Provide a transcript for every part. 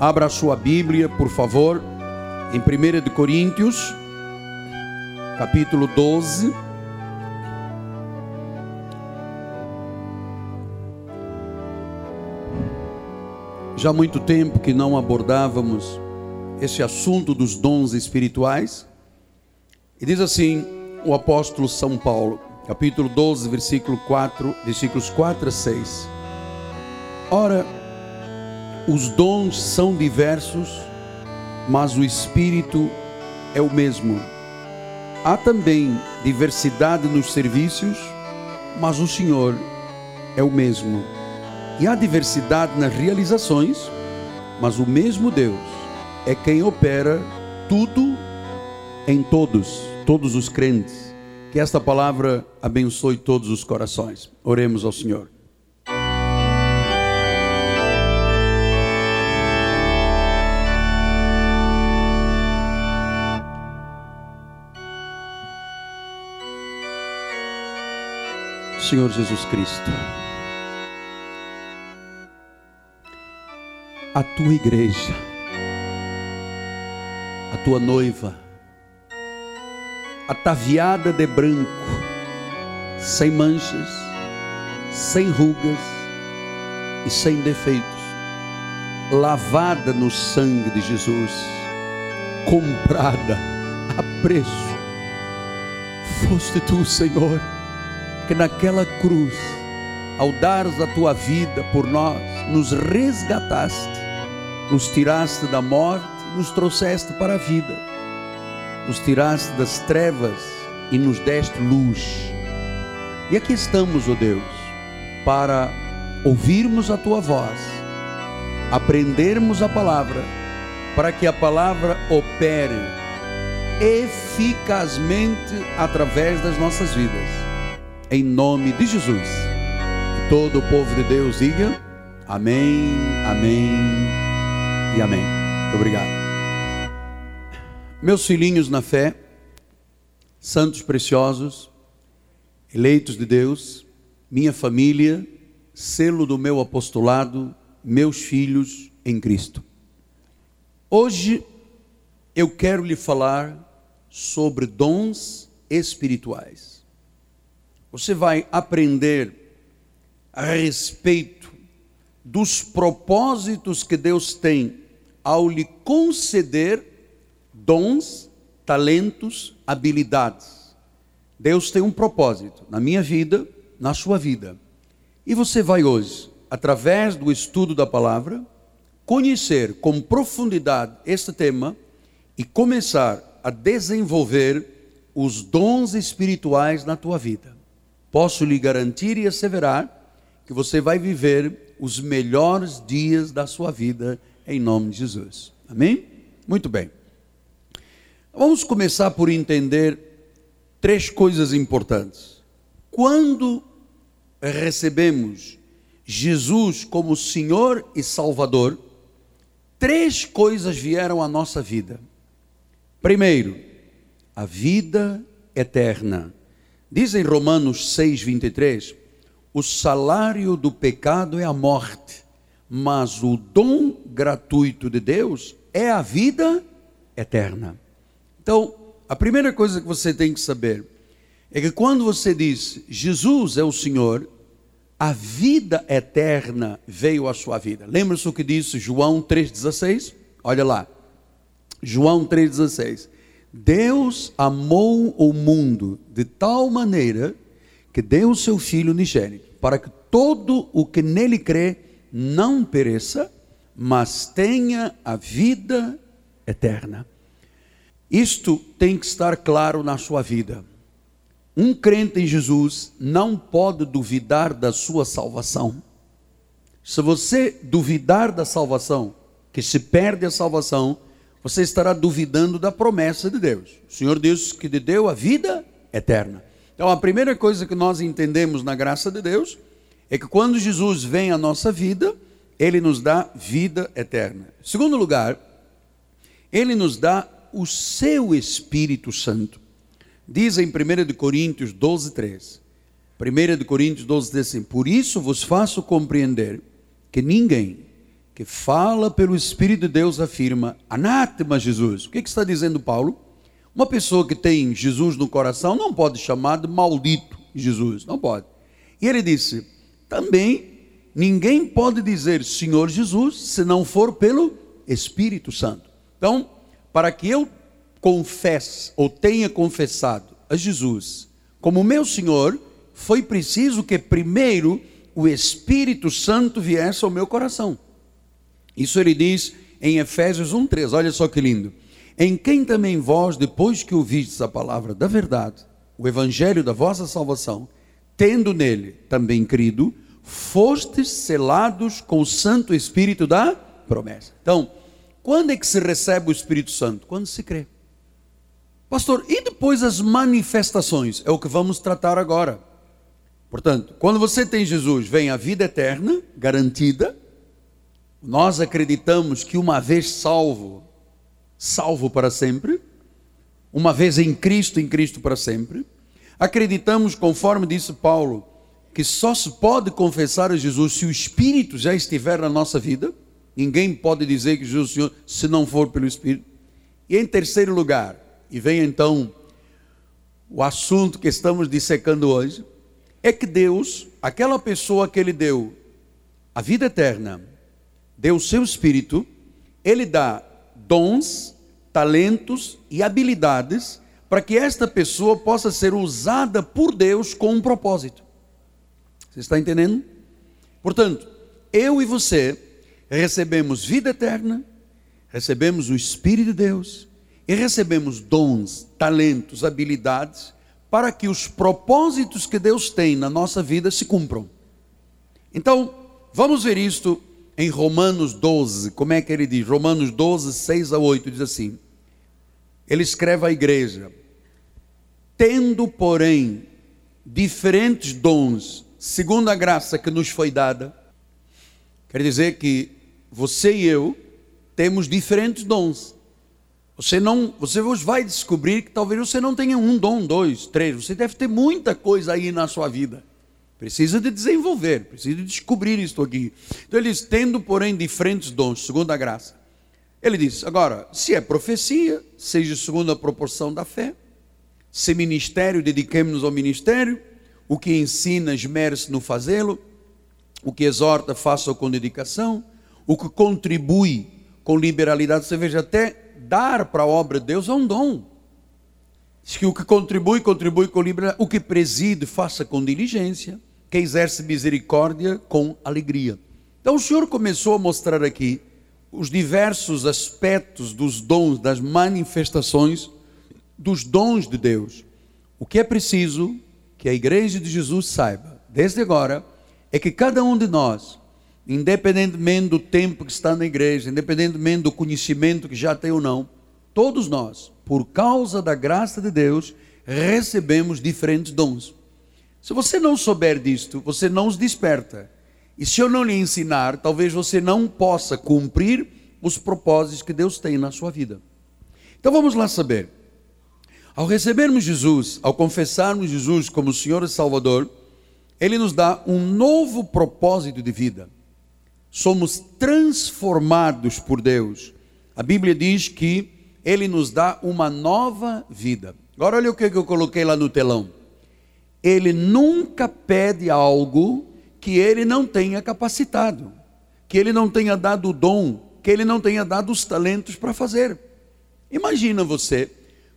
Abra a sua Bíblia, por favor, em 1 de Coríntios, capítulo 12. Já há muito tempo que não abordávamos esse assunto dos dons espirituais. E diz assim o apóstolo São Paulo, capítulo 12, versículo 4, versículos 4 a 6. Ora, os dons são diversos, mas o Espírito é o mesmo. Há também diversidade nos serviços, mas o Senhor é o mesmo. E há diversidade nas realizações, mas o mesmo Deus é quem opera tudo em todos, todos os crentes. Que esta palavra abençoe todos os corações. Oremos ao Senhor. Senhor Jesus Cristo, a tua igreja, a tua noiva, ataviada de branco, sem manchas, sem rugas e sem defeitos, lavada no sangue de Jesus, comprada a preço, foste tu, Senhor que naquela cruz, ao dares a tua vida por nós, nos resgataste, nos tiraste da morte, nos trouxeste para a vida, nos tiraste das trevas e nos deste luz. E aqui estamos, ó oh Deus, para ouvirmos a tua voz, aprendermos a palavra, para que a palavra opere eficazmente através das nossas vidas em nome de Jesus. E todo o povo de Deus diga amém, amém e amém. Muito obrigado. Meus filhinhos na fé, santos preciosos, eleitos de Deus, minha família, selo do meu apostolado, meus filhos em Cristo. Hoje eu quero lhe falar sobre dons espirituais você vai aprender a respeito dos propósitos que Deus tem ao lhe conceder dons, talentos, habilidades. Deus tem um propósito na minha vida, na sua vida. E você vai hoje, através do estudo da palavra, conhecer com profundidade este tema e começar a desenvolver os dons espirituais na tua vida posso lhe garantir e asseverar que você vai viver os melhores dias da sua vida em nome de Jesus. Amém? Muito bem. Vamos começar por entender três coisas importantes. Quando recebemos Jesus como Senhor e Salvador, três coisas vieram à nossa vida. Primeiro, a vida eterna. Diz em Romanos 6, 23: o salário do pecado é a morte, mas o dom gratuito de Deus é a vida eterna. Então, a primeira coisa que você tem que saber é que quando você diz Jesus é o Senhor, a vida eterna veio à sua vida. Lembra-se o que disse João 3,16? Olha lá. João 3,16. Deus amou o mundo de tal maneira que deu o seu Filho unigênito, para que todo o que nele crê não pereça, mas tenha a vida eterna. Isto tem que estar claro na sua vida. Um crente em Jesus não pode duvidar da sua salvação. Se você duvidar da salvação, que se perde a salvação, você estará duvidando da promessa de Deus. O Senhor diz que lhe deu a vida eterna. Então, a primeira coisa que nós entendemos na graça de Deus é que quando Jesus vem à nossa vida, ele nos dá vida eterna. Segundo lugar, ele nos dá o seu Espírito Santo. Diz em 1 Coríntios 12, 3. 1 Coríntios 12, 13 assim: Por isso vos faço compreender que ninguém que fala pelo Espírito de Deus afirma: anátema Jesus. O que, que está dizendo Paulo? Uma pessoa que tem Jesus no coração não pode chamar de maldito Jesus, não pode. E ele disse: também ninguém pode dizer Senhor Jesus se não for pelo Espírito Santo. Então, para que eu confesse ou tenha confessado a Jesus como meu Senhor, foi preciso que primeiro o Espírito Santo viesse ao meu coração. Isso ele diz em Efésios 1:3. Olha só que lindo. Em quem também vós, depois que ouvistes a palavra da verdade, o evangelho da vossa salvação, tendo nele também crido, fostes selados com o Santo Espírito da promessa. Então, quando é que se recebe o Espírito Santo? Quando se crê. Pastor, e depois as manifestações? É o que vamos tratar agora. Portanto, quando você tem Jesus, vem a vida eterna, garantida. Nós acreditamos que uma vez salvo, salvo para sempre. Uma vez em Cristo, em Cristo para sempre. Acreditamos, conforme disse Paulo, que só se pode confessar a Jesus se o Espírito já estiver na nossa vida. Ninguém pode dizer que Jesus é o Senhor se não for pelo Espírito. E em terceiro lugar, e vem então o assunto que estamos dissecando hoje, é que Deus, aquela pessoa que Ele deu a vida eterna, deu o seu Espírito, Ele dá dons, talentos e habilidades para que esta pessoa possa ser usada por Deus com um propósito. Você está entendendo? Portanto, eu e você recebemos vida eterna, recebemos o Espírito de Deus e recebemos dons, talentos, habilidades para que os propósitos que Deus tem na nossa vida se cumpram. Então, vamos ver isto em Romanos 12. Como é que ele diz? Romanos 12, 6 a 8 diz assim: Ele escreve à igreja: Tendo, porém, diferentes dons, segundo a graça que nos foi dada, quer dizer que você e eu temos diferentes dons. Você não, você vai descobrir que talvez você não tenha um dom, dois, três. Você deve ter muita coisa aí na sua vida. Precisa de desenvolver, precisa de descobrir isto aqui. Então ele diz, tendo, porém, diferentes dons, segundo a graça. Ele diz, agora, se é profecia, seja segundo a proporção da fé. Se ministério, dediquemos-nos ao ministério. O que ensina, esmere-se no fazê-lo. O que exorta, faça-o com dedicação o que contribui com liberalidade, você veja, até dar para a obra de Deus é um dom. Diz que o que contribui, contribui com liberalidade, o que preside, faça com diligência, que exerce misericórdia com alegria. Então o Senhor começou a mostrar aqui os diversos aspectos dos dons, das manifestações dos dons de Deus. O que é preciso que a igreja de Jesus saiba, desde agora, é que cada um de nós independentemente do tempo que está na igreja, independentemente do conhecimento que já tem ou não, todos nós, por causa da graça de Deus, recebemos diferentes dons. Se você não souber disto, você não os desperta. E se eu não lhe ensinar, talvez você não possa cumprir os propósitos que Deus tem na sua vida. Então vamos lá saber. Ao recebermos Jesus, ao confessarmos Jesus como Senhor e Salvador, Ele nos dá um novo propósito de vida somos transformados por Deus. A Bíblia diz que Ele nos dá uma nova vida. Agora, olha o que eu coloquei lá no telão. Ele nunca pede algo que Ele não tenha capacitado, que Ele não tenha dado o dom, que Ele não tenha dado os talentos para fazer. Imagina você,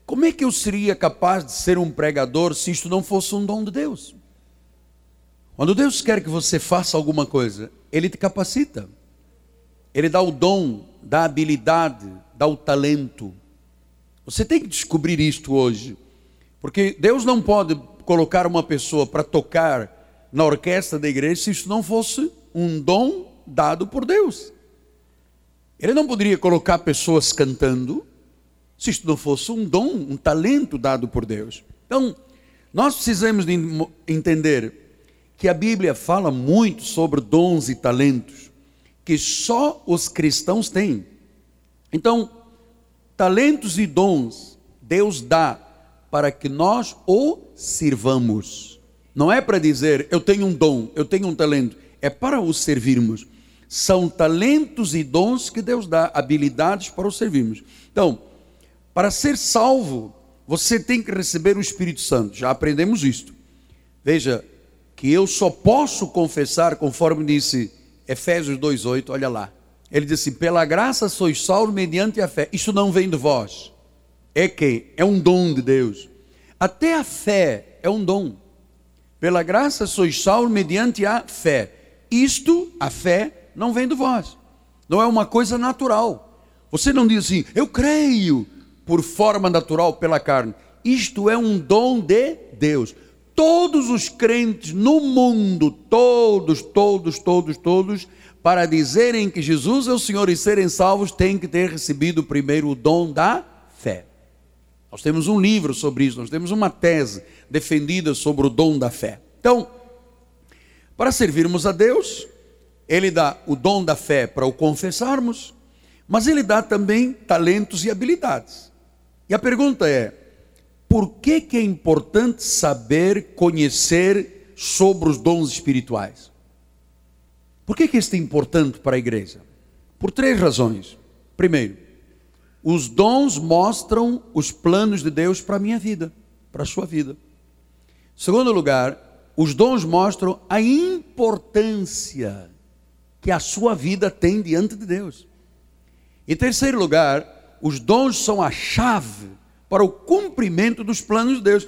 como é que eu seria capaz de ser um pregador se isto não fosse um dom de Deus? Quando Deus quer que você faça alguma coisa, Ele te capacita. Ele dá o dom, dá a habilidade, dá o talento. Você tem que descobrir isto hoje. Porque Deus não pode colocar uma pessoa para tocar na orquestra da igreja se isso não fosse um dom dado por Deus. Ele não poderia colocar pessoas cantando se isso não fosse um dom, um talento dado por Deus. Então, nós precisamos de entender que a Bíblia fala muito sobre dons e talentos que só os cristãos têm. Então, talentos e dons Deus dá para que nós o sirvamos. Não é para dizer eu tenho um dom, eu tenho um talento, é para o servirmos. são talentos e dons que Deus dá, habilidades para os servirmos. Então, para ser salvo, você tem que receber o Espírito Santo. Já aprendemos isto. Veja que eu só posso confessar, conforme disse Efésios 2:8, olha lá. Ele disse: "Pela graça sois salvos mediante a fé". Isso não vem de vós. É que é um dom de Deus. Até a fé é um dom. Pela graça sois salvos mediante a fé. Isto, a fé, não vem de vós. Não é uma coisa natural. Você não diz assim: "Eu creio" por forma natural pela carne. Isto é um dom de Deus. Todos os crentes no mundo, todos, todos, todos, todos, para dizerem que Jesus é o Senhor e serem salvos, têm que ter recebido primeiro o dom da fé. Nós temos um livro sobre isso, nós temos uma tese defendida sobre o dom da fé. Então, para servirmos a Deus, Ele dá o dom da fé para o confessarmos, mas Ele dá também talentos e habilidades. E a pergunta é: por que, que é importante saber, conhecer sobre os dons espirituais? Por que, que isto é importante para a igreja? Por três razões. Primeiro, os dons mostram os planos de Deus para a minha vida, para a sua vida. Segundo lugar, os dons mostram a importância que a sua vida tem diante de Deus. Em terceiro lugar, os dons são a chave para o cumprimento dos planos de Deus.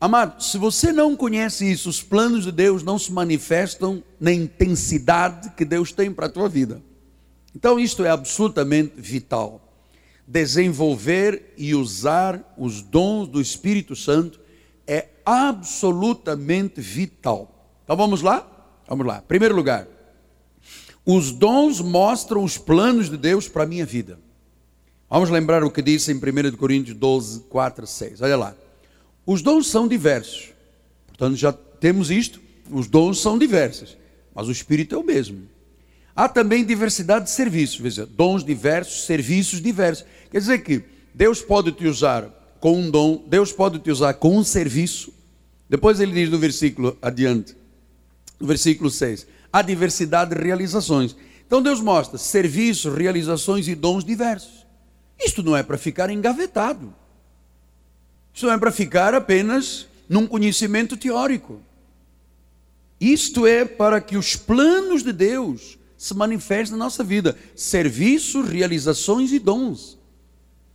Amado, se você não conhece isso, os planos de Deus não se manifestam na intensidade que Deus tem para a tua vida. Então, isto é absolutamente vital. Desenvolver e usar os dons do Espírito Santo é absolutamente vital. Então, vamos lá? Vamos lá. Primeiro lugar, os dons mostram os planos de Deus para a minha vida. Vamos lembrar o que disse em 1 Coríntios 12, 4, 6. Olha lá. Os dons são diversos. Portanto, já temos isto. Os dons são diversos. Mas o Espírito é o mesmo. Há também diversidade de serviços. Veja, dons diversos, serviços diversos. Quer dizer que Deus pode te usar com um dom, Deus pode te usar com um serviço. Depois ele diz no versículo adiante, no versículo 6, há diversidade de realizações. Então Deus mostra serviços, realizações e dons diversos. Isto não é para ficar engavetado. Isto não é para ficar apenas num conhecimento teórico. Isto é para que os planos de Deus se manifestem na nossa vida. Serviços, realizações e dons.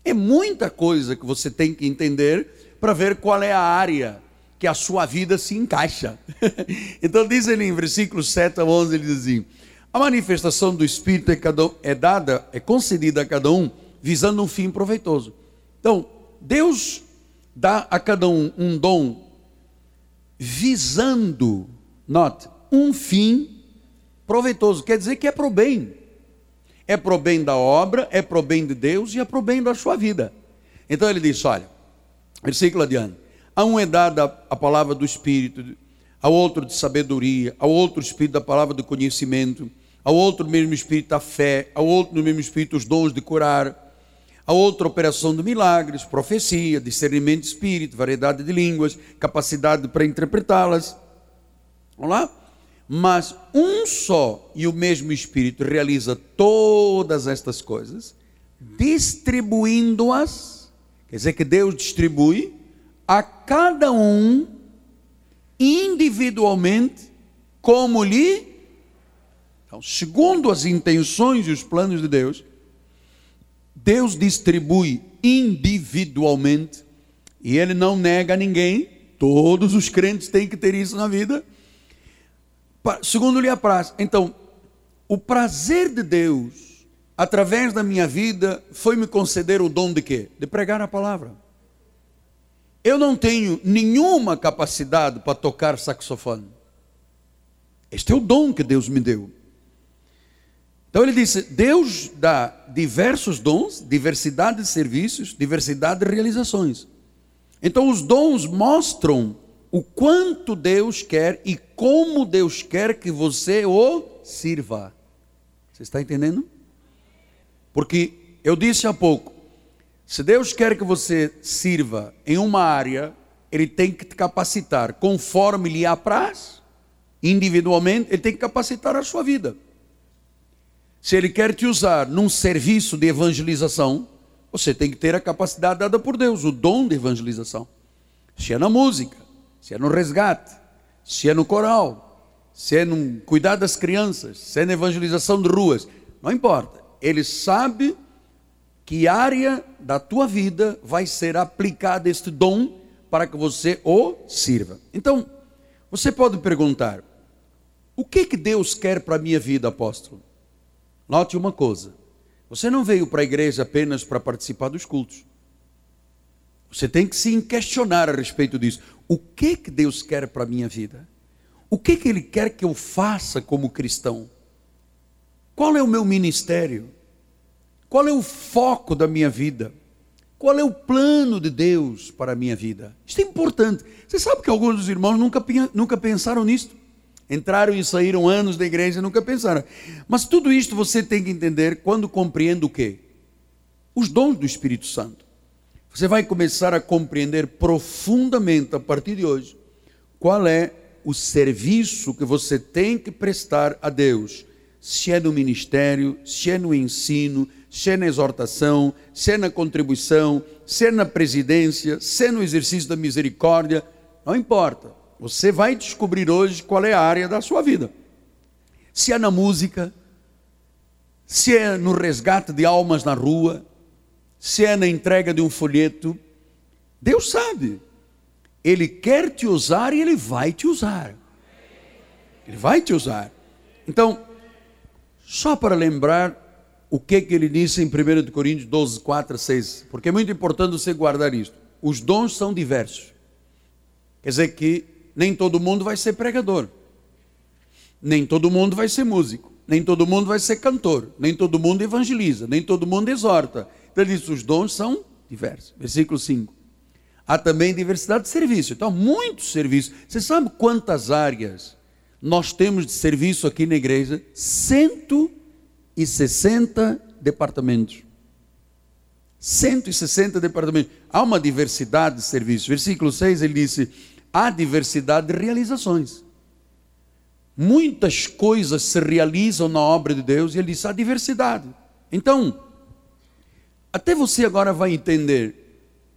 É muita coisa que você tem que entender para ver qual é a área que a sua vida se encaixa. então diz ele em versículos 7 a 11, ele diz assim, a manifestação do Espírito é, é dada, é concedida a cada um visando um fim proveitoso. Então, Deus dá a cada um um dom visando, note, um fim proveitoso. Quer dizer que é para o bem. É para o bem da obra, é para o bem de Deus e é para o bem da sua vida. Então ele diz: olha, versículo adiante. A um é dada a palavra do Espírito, ao outro de sabedoria, ao outro Espírito da palavra do conhecimento, ao outro mesmo Espírito da fé, ao outro no mesmo Espírito os dons de curar a outra operação de milagres, profecia, discernimento de espírito, variedade de línguas, capacidade para interpretá-las. Vamos lá? Mas um só e o mesmo Espírito realiza todas estas coisas, distribuindo-as, quer dizer que Deus distribui a cada um individualmente como lhe. Então, segundo as intenções e os planos de Deus, Deus distribui individualmente e Ele não nega a ninguém. Todos os crentes têm que ter isso na vida. Segundo lhe apraz. Então, o prazer de Deus, através da minha vida, foi me conceder o dom de quê? De pregar a palavra. Eu não tenho nenhuma capacidade para tocar saxofone. Este é o dom que Deus me deu. Então ele disse: Deus dá diversos dons, diversidade de serviços, diversidade de realizações. Então os dons mostram o quanto Deus quer e como Deus quer que você o sirva. Você está entendendo? Porque eu disse há pouco, se Deus quer que você sirva em uma área, Ele tem que te capacitar conforme lhe apraz, individualmente, Ele tem que capacitar a sua vida. Se Ele quer te usar num serviço de evangelização, você tem que ter a capacidade dada por Deus, o dom de evangelização. Se é na música, se é no resgate, se é no coral, se é no cuidar das crianças, se é na evangelização de ruas, não importa. Ele sabe que área da tua vida vai ser aplicado este dom para que você o sirva. Então, você pode perguntar: o que que Deus quer para a minha vida, apóstolo? Note uma coisa: você não veio para a igreja apenas para participar dos cultos. Você tem que se questionar a respeito disso. O que que Deus quer para a minha vida? O que que Ele quer que eu faça como cristão? Qual é o meu ministério? Qual é o foco da minha vida? Qual é o plano de Deus para a minha vida? Isso é importante. Você sabe que alguns dos irmãos nunca, nunca pensaram nisso. Entraram e saíram anos da igreja e nunca pensaram. Mas tudo isto você tem que entender quando compreende o quê? Os dons do Espírito Santo. Você vai começar a compreender profundamente a partir de hoje qual é o serviço que você tem que prestar a Deus, se é no ministério, se é no ensino, se é na exortação, se é na contribuição, se é na presidência, se é no exercício da misericórdia, não importa. Você vai descobrir hoje qual é a área da sua vida. Se é na música, se é no resgate de almas na rua, se é na entrega de um folheto, Deus sabe. Ele quer te usar e ele vai te usar. Ele vai te usar. Então, só para lembrar o que, que ele disse em 1 Coríntios 12, 4 6, porque é muito importante você guardar isto. Os dons são diversos. Quer dizer que nem todo mundo vai ser pregador, nem todo mundo vai ser músico, nem todo mundo vai ser cantor, nem todo mundo evangeliza, nem todo mundo exorta. Então ele diz: os dons são diversos. Versículo 5. Há também diversidade de serviço. Então, muitos serviços. Você sabe quantas áreas nós temos de serviço aqui na igreja? 160 departamentos. 160 departamentos. Há uma diversidade de serviços. Versículo 6 ele disse: há diversidade de realizações. Muitas coisas se realizam na obra de Deus e ele disse: há diversidade. Então, até você agora vai entender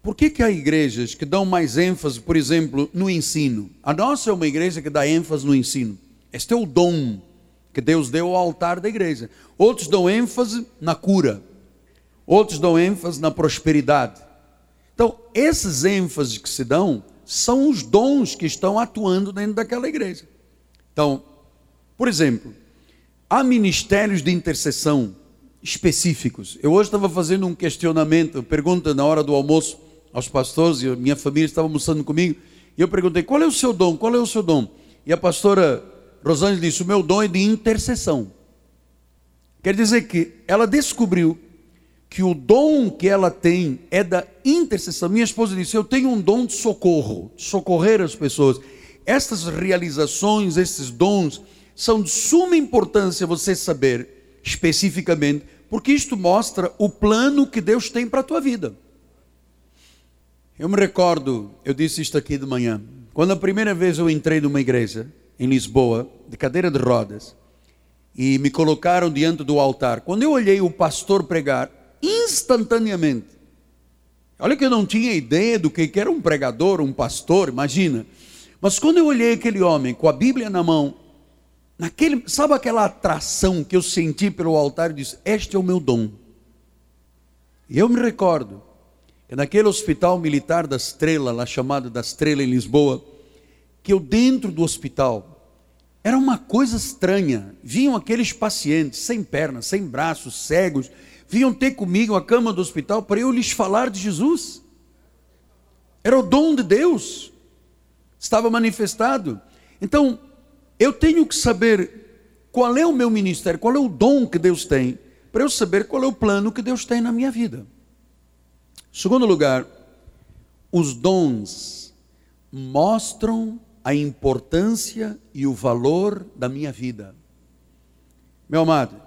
por que, que há igrejas que dão mais ênfase, por exemplo, no ensino. A nossa é uma igreja que dá ênfase no ensino. Este é o dom que Deus deu ao altar da igreja. Outros dão ênfase na cura. Outros dão ênfase na prosperidade. Então, esses ênfases que se dão são os dons que estão atuando dentro daquela igreja. Então, por exemplo, há ministérios de intercessão específicos. Eu hoje estava fazendo um questionamento, pergunta na hora do almoço aos pastores, e minha família estava almoçando comigo, e eu perguntei: qual é o seu dom? Qual é o seu dom? E a pastora Rosângela disse: o meu dom é de intercessão. Quer dizer que ela descobriu que o dom que ela tem é da intercessão. Minha esposa disse: Eu tenho um dom de socorro, de socorrer as pessoas. Estas realizações, esses dons, são de suma importância você saber especificamente, porque isto mostra o plano que Deus tem para a tua vida. Eu me recordo, eu disse isto aqui de manhã, quando a primeira vez eu entrei numa igreja em Lisboa, de cadeira de rodas, e me colocaram diante do altar. Quando eu olhei o pastor pregar, instantaneamente, olha que eu não tinha ideia do que era um pregador, um pastor, imagina. Mas quando eu olhei aquele homem com a Bíblia na mão, naquele, sabe aquela atração que eu senti pelo altar e disse: Este é o meu dom. E eu me recordo que naquele hospital militar da Estrela, lá chamado da Estrela em Lisboa, que eu dentro do hospital era uma coisa estranha. Vinham aqueles pacientes sem pernas, sem braços, cegos, vinham ter comigo a cama do hospital para eu lhes falar de Jesus. Era o dom de Deus, estava manifestado. Então, eu tenho que saber qual é o meu ministério, qual é o dom que Deus tem, para eu saber qual é o plano que Deus tem na minha vida. Segundo lugar, os dons mostram a importância e o valor da minha vida. Meu amado,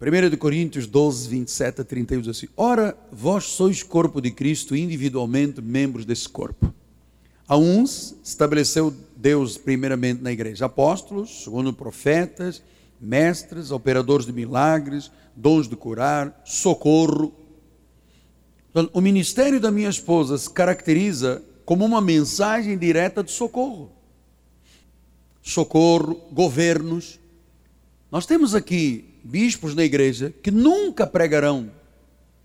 1 Coríntios 12, 27 a 31 diz assim: Ora, vós sois corpo de Cristo, individualmente membros desse corpo. A uns estabeleceu Deus primeiramente na igreja apóstolos, segundo profetas, mestres, operadores de milagres, dons de curar, socorro. Então, o ministério da minha esposa se caracteriza como uma mensagem direta de socorro. Socorro, governos. Nós temos aqui bispos na igreja que nunca pregarão,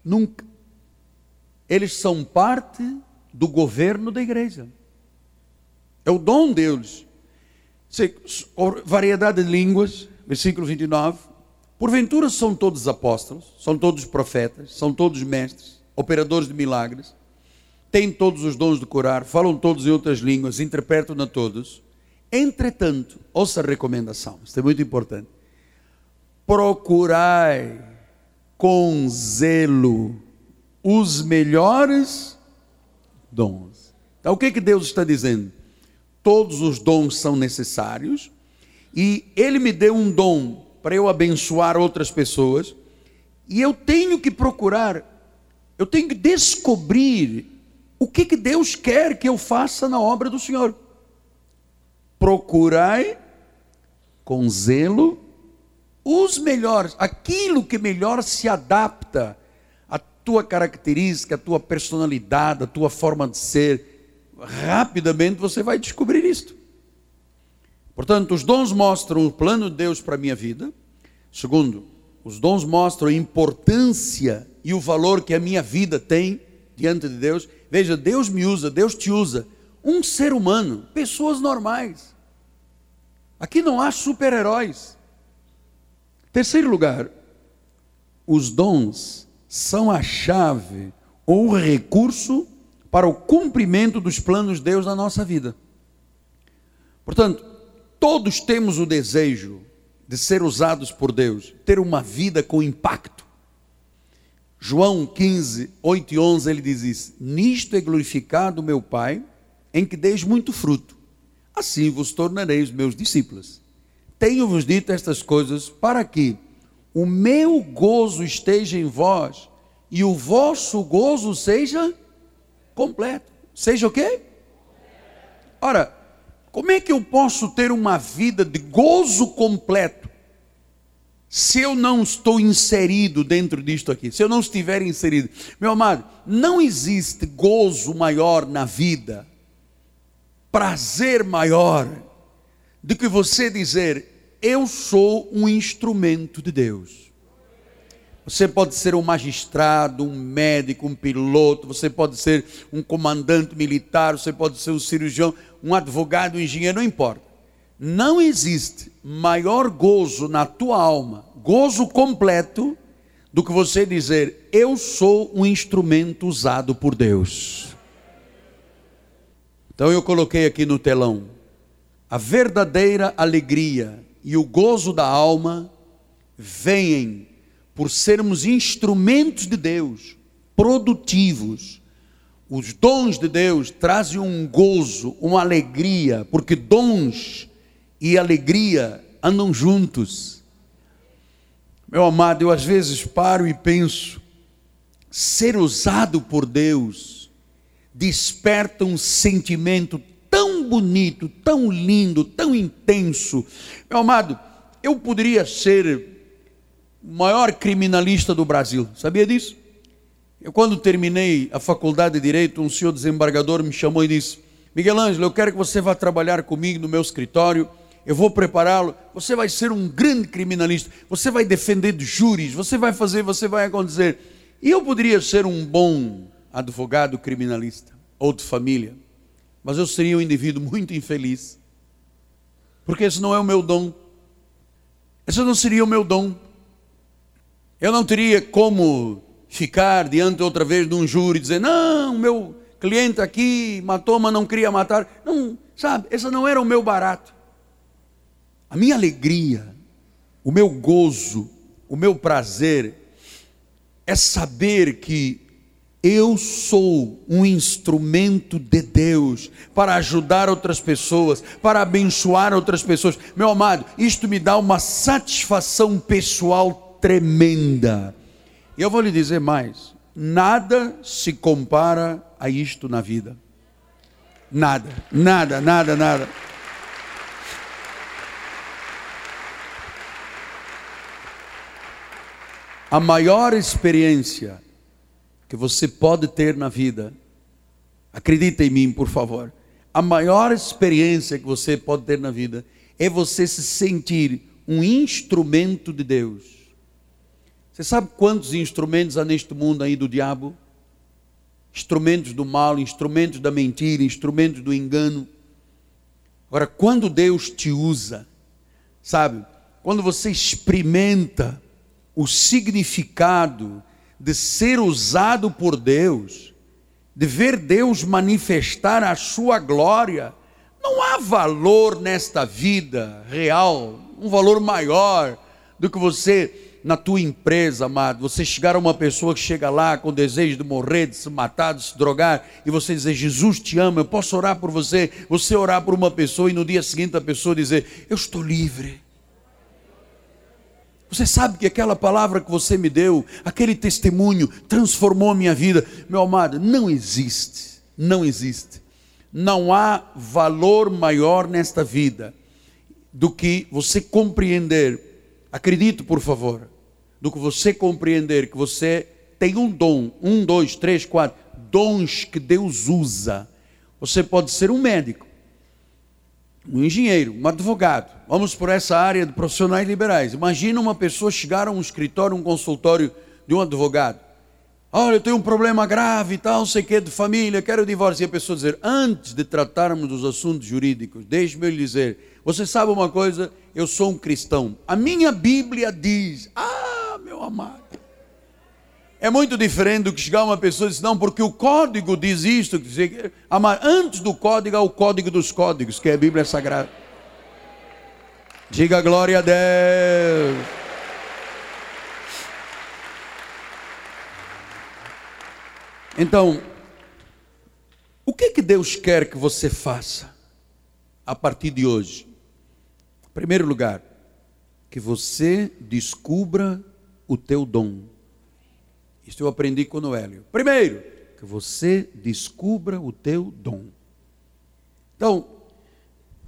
nunca. Eles são parte do governo da igreja. É o dom deles. Variedade de línguas, versículo 29. Porventura são todos apóstolos, são todos profetas, são todos mestres, operadores de milagres, têm todos os dons de curar, falam todos em outras línguas, interpretam a todos. Entretanto, ouça a recomendação, isto é muito importante. Procurai com zelo os melhores dons. Então, o que, que Deus está dizendo? Todos os dons são necessários, e Ele me deu um dom para eu abençoar outras pessoas, e eu tenho que procurar, eu tenho que descobrir o que, que Deus quer que eu faça na obra do Senhor. Procurai com zelo os melhores, aquilo que melhor se adapta à tua característica, à tua personalidade, à tua forma de ser. Rapidamente você vai descobrir isto. Portanto, os dons mostram o plano de Deus para a minha vida. Segundo, os dons mostram a importância e o valor que a minha vida tem diante de Deus. Veja, Deus me usa, Deus te usa. Um ser humano, pessoas normais. Aqui não há super-heróis. Terceiro lugar, os dons são a chave ou o recurso para o cumprimento dos planos de Deus na nossa vida. Portanto, Todos temos o desejo de ser usados por Deus, ter uma vida com impacto. João 15, 8 e 11, ele diz isso: Nisto é glorificado meu Pai, em que deis muito fruto, assim vos tornareis meus discípulos. Tenho-vos dito estas coisas para que o meu gozo esteja em vós e o vosso gozo seja completo. Seja o quê? Ora, como é que eu posso ter uma vida de gozo completo se eu não estou inserido dentro disto aqui? Se eu não estiver inserido? Meu amado, não existe gozo maior na vida, prazer maior, do que você dizer: Eu sou um instrumento de Deus. Você pode ser um magistrado, um médico, um piloto, você pode ser um comandante militar, você pode ser um cirurgião, um advogado, um engenheiro, não importa. Não existe maior gozo na tua alma, gozo completo, do que você dizer: Eu sou um instrumento usado por Deus. Então eu coloquei aqui no telão: a verdadeira alegria e o gozo da alma vêm por sermos instrumentos de Deus, produtivos. Os dons de Deus trazem um gozo, uma alegria, porque dons e alegria andam juntos. Meu amado, eu às vezes paro e penso, ser usado por Deus desperta um sentimento tão bonito, tão lindo, tão intenso. Meu amado, eu poderia ser maior criminalista do Brasil. Sabia disso? Eu, quando terminei a faculdade de Direito, um senhor desembargador me chamou e disse: Miguel Ângelo, eu quero que você vá trabalhar comigo no meu escritório. Eu vou prepará-lo. Você vai ser um grande criminalista. Você vai defender de júris. Você vai fazer, você vai acontecer. E eu poderia ser um bom advogado criminalista ou de família, mas eu seria um indivíduo muito infeliz, porque esse não é o meu dom. Esse não seria o meu dom. Eu não teria como ficar diante outra vez de um júri e dizer: não, meu cliente aqui matou, mas não queria matar. Não, sabe, esse não era o meu barato. A minha alegria, o meu gozo, o meu prazer é saber que eu sou um instrumento de Deus para ajudar outras pessoas, para abençoar outras pessoas. Meu amado, isto me dá uma satisfação pessoal tremenda. E eu vou lhe dizer mais: nada se compara a isto na vida. Nada, nada, nada, nada. A maior experiência que você pode ter na vida, acredita em mim, por favor. A maior experiência que você pode ter na vida é você se sentir um instrumento de Deus. Você sabe quantos instrumentos há neste mundo aí do diabo? Instrumentos do mal, instrumentos da mentira, instrumentos do engano. Agora, quando Deus te usa, sabe? Quando você experimenta o significado de ser usado por Deus, de ver Deus manifestar a sua glória, não há valor nesta vida real, um valor maior do que você na tua empresa, amado, você chegar a uma pessoa que chega lá com desejo de morrer, de se matar, de se drogar, e você dizer, Jesus te ama, eu posso orar por você, você orar por uma pessoa e no dia seguinte a pessoa dizer, eu estou livre. Você sabe que aquela palavra que você me deu, aquele testemunho, transformou a minha vida. Meu amado, não existe, não existe. Não há valor maior nesta vida do que você compreender, acredito por favor, do que você compreender que você tem um dom, um, dois, três, quatro, dons que Deus usa. Você pode ser um médico, um engenheiro, um advogado. Vamos por essa área de profissionais liberais. Imagina uma pessoa chegar a um escritório, um consultório de um advogado. Olha, eu tenho um problema grave e tal, sei que, de família, quero divórcio. E a pessoa dizer, antes de tratarmos dos assuntos jurídicos, deixe-me lhe dizer, você sabe uma coisa? Eu sou um cristão. A minha Bíblia diz, amado. É muito diferente do que chegar uma pessoa e dizer, não, porque o código diz isto. Amar, antes do código há o código dos códigos, que é a Bíblia Sagrada. Diga glória a Deus. Então, o que, que Deus quer que você faça a partir de hoje? Em primeiro lugar, que você descubra o teu dom. Isto eu aprendi com o Noélio. Primeiro, que você descubra o teu dom. Então,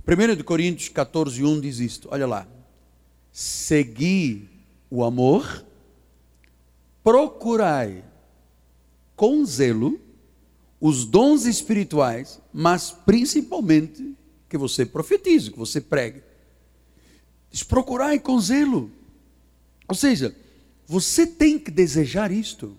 1 Coríntios 14, 1 diz isto, olha lá. Segui o amor, procurai com zelo os dons espirituais, mas principalmente que você profetize, que você pregue. Diz, procurai com zelo. Ou seja, você tem que desejar isto.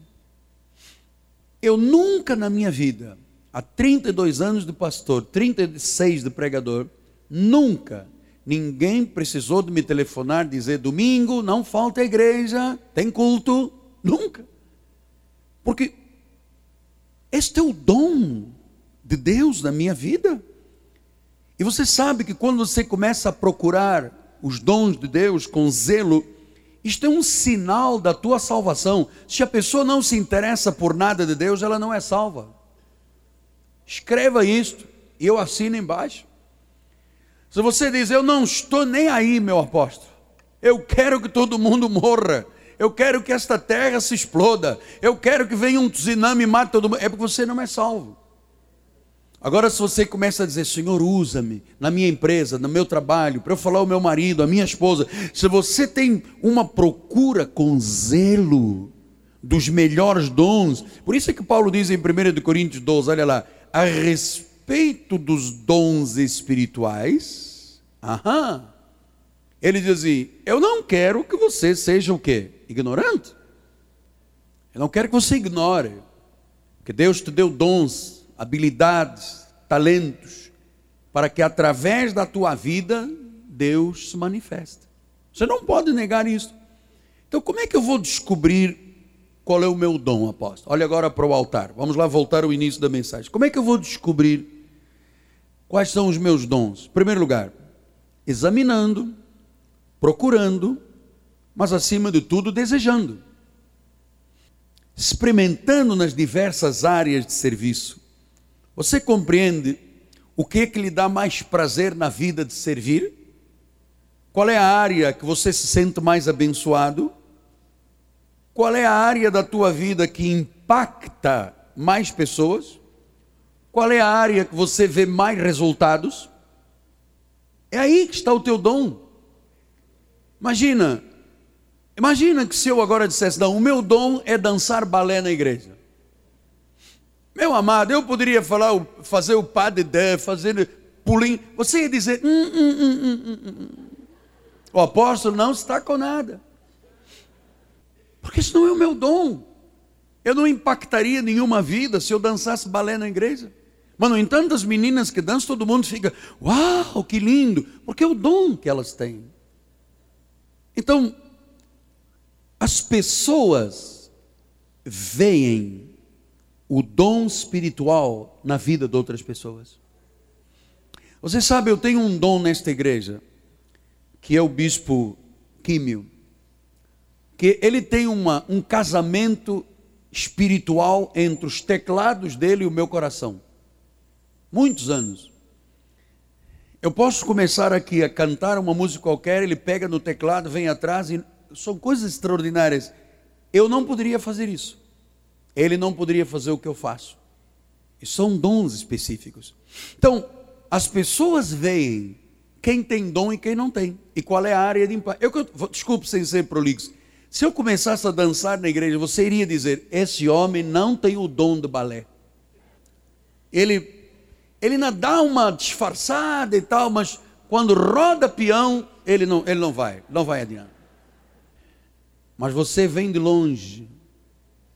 Eu nunca na minha vida, há 32 anos de pastor, 36 de pregador, nunca ninguém precisou de me telefonar dizer domingo não falta igreja, tem culto, nunca. Porque este é o dom de Deus na minha vida. E você sabe que quando você começa a procurar os dons de Deus com zelo, isto é um sinal da tua salvação. Se a pessoa não se interessa por nada de Deus, ela não é salva. Escreva isto e eu assino embaixo. Se você diz, eu não estou nem aí, meu apóstolo, eu quero que todo mundo morra, eu quero que esta terra se exploda, eu quero que venha um tsunami e mate todo mundo, é porque você não é salvo. Agora, se você começa a dizer, Senhor, usa-me na minha empresa, no meu trabalho, para eu falar ao meu marido, à minha esposa, se você tem uma procura com zelo dos melhores dons, por isso é que Paulo diz em 1 Coríntios 12, olha lá, a respeito dos dons espirituais, aham, ele diz assim: Eu não quero que você seja o quê? Ignorante. Eu não quero que você ignore, que Deus te deu dons habilidades, talentos, para que através da tua vida Deus se manifeste. Você não pode negar isso. Então, como é que eu vou descobrir qual é o meu dom, apóstolo? Olha agora para o altar. Vamos lá voltar ao início da mensagem. Como é que eu vou descobrir quais são os meus dons? Em primeiro lugar, examinando, procurando, mas acima de tudo, desejando. Experimentando nas diversas áreas de serviço. Você compreende o que é que lhe dá mais prazer na vida de servir? Qual é a área que você se sente mais abençoado? Qual é a área da tua vida que impacta mais pessoas? Qual é a área que você vê mais resultados? É aí que está o teu dom. Imagina, Imagina que se eu agora dissesse, não, o meu dom é dançar balé na igreja. Meu amado, eu poderia falar, fazer o pas de fazer pulinho. Você ia dizer, hum hum hum, hum, hum, hum, o apóstolo não está com nada. Porque isso não é o meu dom. Eu não impactaria nenhuma vida se eu dançasse balé na igreja. Mas, no entanto, as meninas que dançam, todo mundo fica, uau, que lindo, porque é o dom que elas têm. Então, as pessoas veem o dom espiritual na vida de outras pessoas. Você sabe, eu tenho um dom nesta igreja, que é o bispo Químio, que ele tem uma, um casamento espiritual entre os teclados dele e o meu coração. Muitos anos. Eu posso começar aqui a cantar uma música qualquer, ele pega no teclado, vem atrás, e são coisas extraordinárias. Eu não poderia fazer isso. Ele não poderia fazer o que eu faço. E são dons específicos. Então, as pessoas veem quem tem dom e quem não tem. E qual é a área de impacto. Eu, desculpe sem ser prolixo. Se eu começasse a dançar na igreja, você iria dizer: esse homem não tem o dom de balé. Ele, ele ainda dá uma disfarçada e tal, mas quando roda peão, ele não, ele não vai, não vai adiante. Mas você vem de longe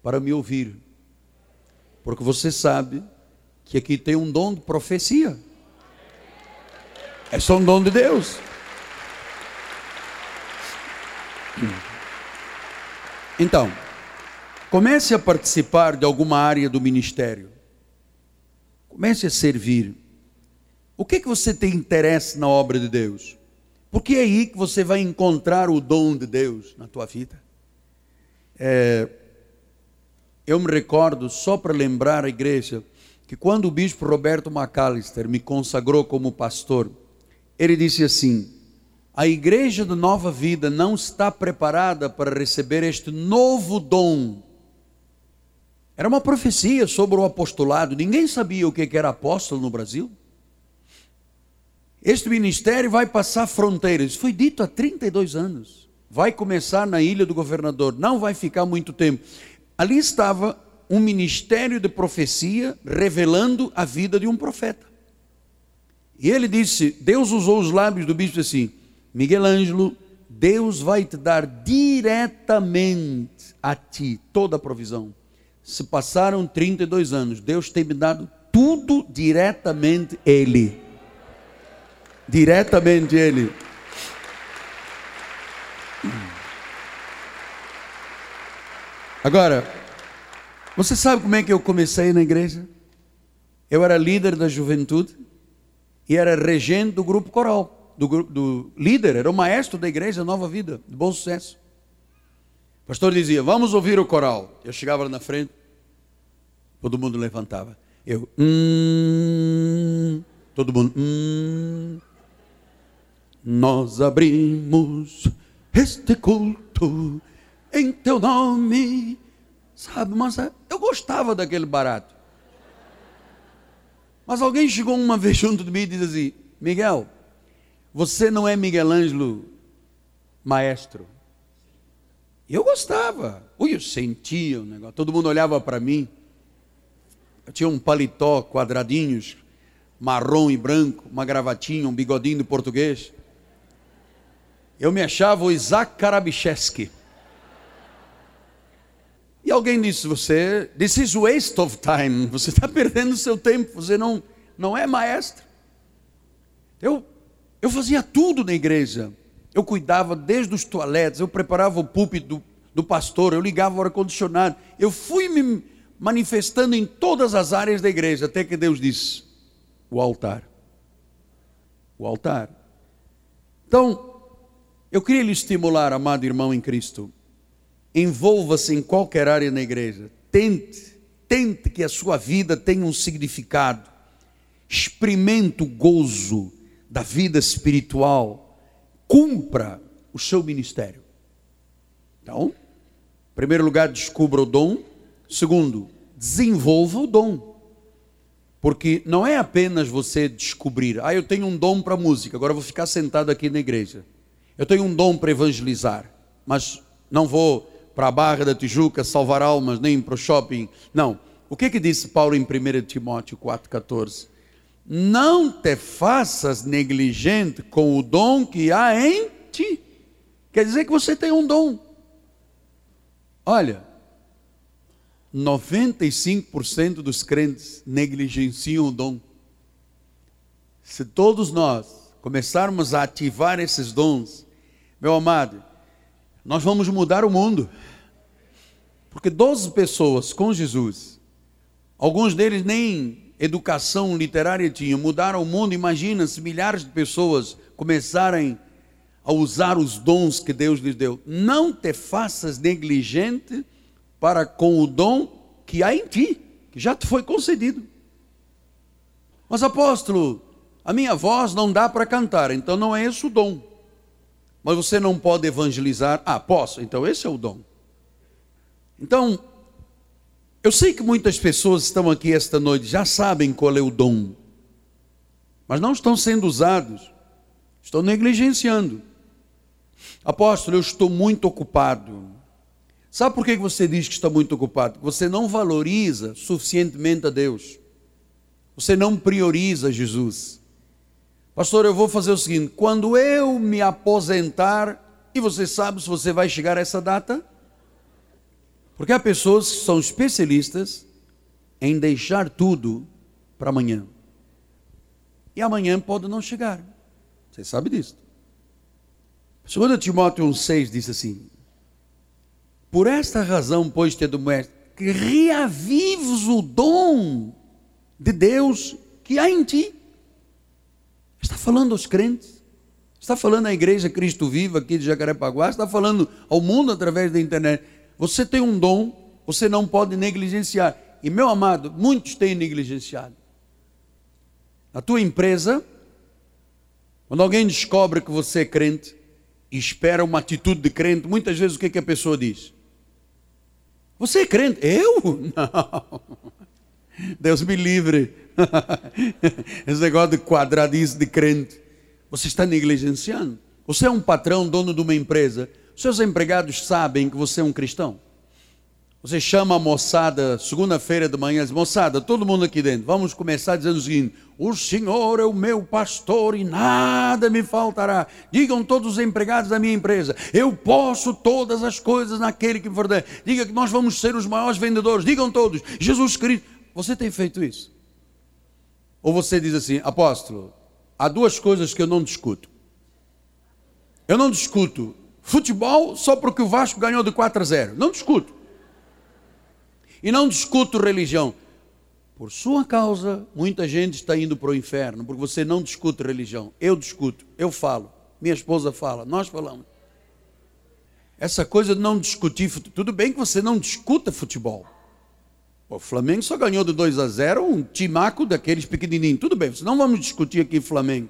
para me ouvir, porque você sabe que aqui tem um dom de profecia. É só um dom de Deus. Então, comece a participar de alguma área do ministério. Comece a servir. O que, é que você tem interesse na obra de Deus? Porque é aí que você vai encontrar o dom de Deus na tua vida. É, eu me recordo, só para lembrar a igreja, que quando o bispo Roberto McAllister me consagrou como pastor, ele disse assim: a igreja de nova vida não está preparada para receber este novo dom. Era uma profecia sobre o apostolado, ninguém sabia o que era apóstolo no Brasil. Este ministério vai passar fronteiras, foi dito há 32 anos. Vai começar na ilha do governador, não vai ficar muito tempo. Ali estava um ministério de profecia revelando a vida de um profeta. E ele disse: Deus usou os lábios do bispo assim: Miguel Ângelo, Deus vai te dar diretamente a ti toda a provisão. Se passaram 32 anos, Deus tem me dado tudo diretamente Ele. Diretamente Ele. Agora, você sabe como é que eu comecei na igreja? Eu era líder da juventude e era regente do grupo coral, do, do líder, era o maestro da igreja Nova Vida, de bom sucesso. O pastor dizia: Vamos ouvir o coral. Eu chegava lá na frente, todo mundo levantava. Eu, hum, todo mundo, hum. Nós abrimos este culto em teu nome. Sabe, mas eu gostava daquele barato. Mas alguém chegou uma vez junto de mim e disse assim: Miguel, você não é Miguel Ângelo maestro. Eu gostava. Ui, eu sentia o negócio. Todo mundo olhava para mim. Eu tinha um paletó quadradinhos, marrom e branco, uma gravatinha, um bigodinho de português. Eu me achava o Isaac Karabicheski. E alguém disse: Você, this is waste of time. Você está perdendo seu tempo. Você não, não é maestro. Eu, eu fazia tudo na igreja. Eu cuidava desde os toaletes, eu preparava o púlpito do, do pastor, eu ligava o ar-condicionado. Eu fui me manifestando em todas as áreas da igreja, até que Deus disse: o altar. O altar. Então, eu queria lhe estimular, amado irmão em Cristo, Envolva-se em qualquer área na igreja. Tente, tente que a sua vida tenha um significado. Experimente o gozo da vida espiritual. Cumpra o seu ministério. Então, em primeiro lugar, descubra o dom. Segundo, desenvolva o dom. Porque não é apenas você descobrir, ah, eu tenho um dom para música, agora vou ficar sentado aqui na igreja. Eu tenho um dom para evangelizar. Mas Não vou para a Barra da Tijuca salvar almas, nem para o shopping. Não. O que, que disse Paulo em 1 Timóteo 4,14? Não te faças negligente com o dom que há em ti. Quer dizer que você tem um dom. Olha, 95% dos crentes negligenciam o dom. Se todos nós começarmos a ativar esses dons, meu amado, nós vamos mudar o mundo. Porque 12 pessoas com Jesus, alguns deles nem educação literária tinham, mudaram o mundo. Imagina se milhares de pessoas começarem a usar os dons que Deus lhes deu. Não te faças negligente para com o dom que há em ti, que já te foi concedido. Mas apóstolo, a minha voz não dá para cantar, então não é esse o dom. Mas você não pode evangelizar. Ah, posso, então esse é o dom. Então, eu sei que muitas pessoas estão aqui esta noite, já sabem qual é o dom, mas não estão sendo usados, estão negligenciando. Apóstolo, eu estou muito ocupado. Sabe por que você diz que está muito ocupado? Você não valoriza suficientemente a Deus. Você não prioriza Jesus. Pastor, eu vou fazer o seguinte: quando eu me aposentar, e você sabe se você vai chegar a essa data? Porque há pessoas que são especialistas em deixar tudo para amanhã. E amanhã pode não chegar. Você sabe disso. 2 Timóteo 1,6 diz assim: Por esta razão, pois, te admoesto, que reavives o dom de Deus que há em ti. Está falando aos crentes, está falando à igreja Cristo Viva aqui de Jacarepaguá, está falando ao mundo através da internet. Você tem um dom, você não pode negligenciar. E meu amado, muitos têm negligenciado. Na tua empresa, quando alguém descobre que você é crente, e espera uma atitude de crente, muitas vezes o que, é que a pessoa diz? Você é crente? Eu? Não. Deus me livre. Esse negócio de quadradice de crente. Você está negligenciando. Você é um patrão, dono de uma empresa. Seus empregados sabem que você é um cristão. Você chama a moçada, segunda-feira de manhã, diz, moçada, todo mundo aqui dentro, vamos começar dizendo o seguinte: o Senhor é o meu pastor e nada me faltará. Digam todos os empregados da minha empresa: eu posso todas as coisas naquele que me fortalece. Diga que nós vamos ser os maiores vendedores. Digam todos: Jesus Cristo. Você tem feito isso? Ou você diz assim, apóstolo, há duas coisas que eu não discuto. Eu não discuto futebol só porque o Vasco ganhou de 4 a 0. Não discuto. E não discuto religião. Por sua causa, muita gente está indo para o inferno, porque você não discute religião. Eu discuto, eu falo, minha esposa fala, nós falamos. Essa coisa de não discutir, tudo bem que você não discuta futebol. O Flamengo só ganhou de 2 a 0 um timaco daqueles pequenininhos. Tudo bem, não vamos discutir aqui Flamengo.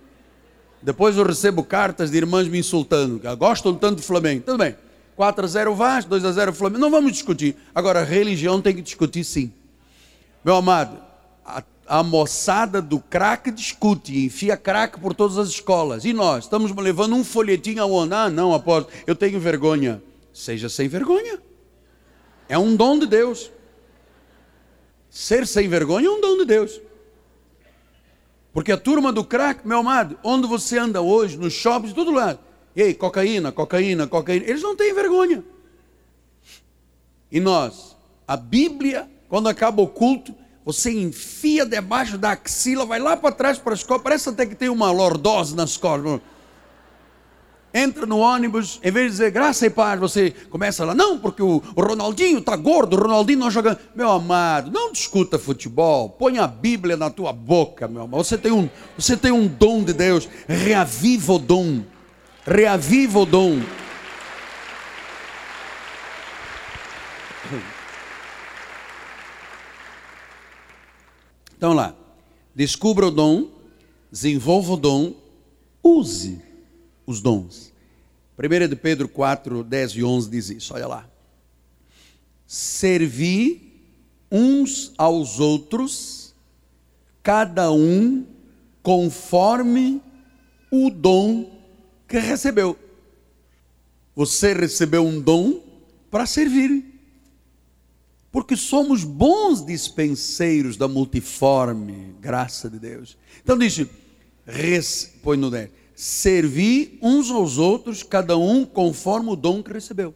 Depois eu recebo cartas de irmãs me insultando, gostam tanto do Flamengo. Tudo bem. 4 a 0 Vasco, 2 a 0 Flamengo. Não vamos discutir. Agora, religião tem que discutir sim. Meu amado, a, a moçada do crack discute, enfia crack por todas as escolas. E nós? Estamos levando um folhetinho aonde? Ah, não, apóstolo, eu tenho vergonha. Seja sem vergonha. É um dom de Deus. Ser sem vergonha é um dom de Deus. Porque a turma do crack, meu amado, onde você anda hoje, nos shoppings, todo lado, e aí, cocaína, cocaína, cocaína. Eles não têm vergonha. E nós, a Bíblia, quando acaba o culto, você enfia debaixo da axila, vai lá para trás para a escola, parece até que tem uma lordose na escola. Entra no ônibus, em vez de dizer graça e paz, você começa lá, não, porque o, Ronaldinho está gordo, o Ronaldinho não joga. Meu amado, não discuta futebol, põe a Bíblia na tua boca, meu amado. Você tem um, você tem um dom de Deus, reaviva o dom reaviva o dom. Então lá, descubra o dom, desenvolva o dom, use os dons. 1 de Pedro 4, 10 e 11 diz isso, olha lá. Servi uns aos outros, cada um conforme o dom que recebeu. Você recebeu um dom para servir. Porque somos bons dispenseiros da multiforme graça de Deus. Então diz, põe no 10, servir uns aos outros, cada um conforme o dom que recebeu.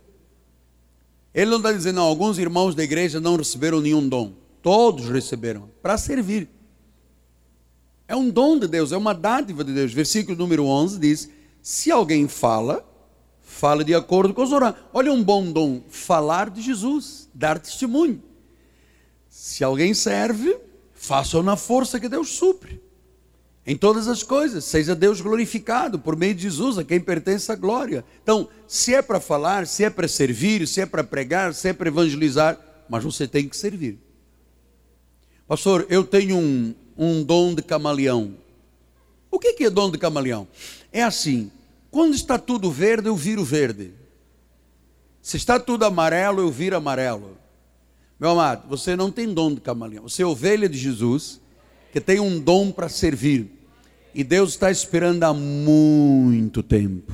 Ele não está dizendo, não, alguns irmãos da igreja não receberam nenhum dom. Todos receberam, para servir. É um dom de Deus, é uma dádiva de Deus. Versículo número 11 diz: Se alguém fala, fala de acordo com os oráculos. Olha um bom dom, falar de Jesus, dar testemunho. Se alguém serve, faça-o na força que Deus supre. Em todas as coisas, seja Deus glorificado por meio de Jesus, a quem pertence a glória. Então, se é para falar, se é para servir, se é para pregar, se é para evangelizar, mas você tem que servir. Pastor, eu tenho um, um dom de camaleão. O que é dom de camaleão? É assim: quando está tudo verde, eu viro verde. Se está tudo amarelo, eu viro amarelo. Meu amado, você não tem dom de camaleão. Você é ovelha de Jesus, que tem um dom para servir. E Deus está esperando há muito tempo.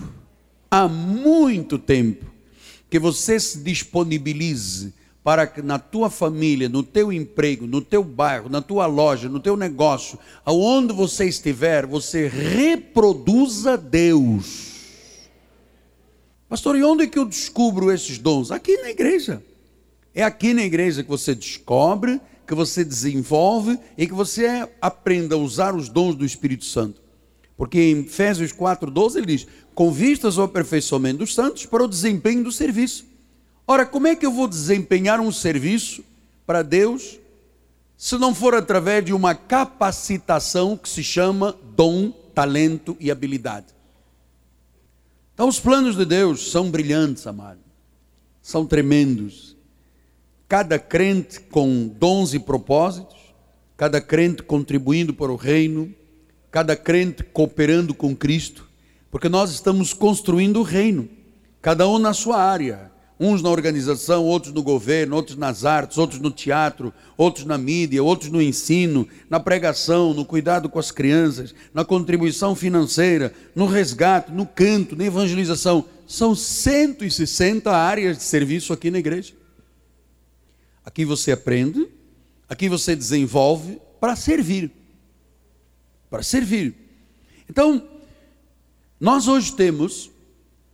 Há muito tempo que você se disponibilize para que na tua família, no teu emprego, no teu bairro, na tua loja, no teu negócio, aonde você estiver, você reproduza Deus. Pastor, e onde é que eu descubro esses dons? Aqui na igreja. É aqui na igreja que você descobre, que você desenvolve e que você aprenda a usar os dons do Espírito Santo. Porque em Efésios 4,12 ele diz: com vistas ao aperfeiçoamento dos santos para o desempenho do serviço. Ora, como é que eu vou desempenhar um serviço para Deus se não for através de uma capacitação que se chama dom, talento e habilidade? Então, os planos de Deus são brilhantes, amado, são tremendos. Cada crente com dons e propósitos, cada crente contribuindo para o reino, cada crente cooperando com Cristo, porque nós estamos construindo o reino, cada um na sua área uns na organização, outros no governo, outros nas artes, outros no teatro, outros na mídia, outros no ensino, na pregação, no cuidado com as crianças, na contribuição financeira, no resgate, no canto, na evangelização. São 160 áreas de serviço aqui na igreja. Aqui você aprende, aqui você desenvolve para servir. Para servir. Então, nós hoje temos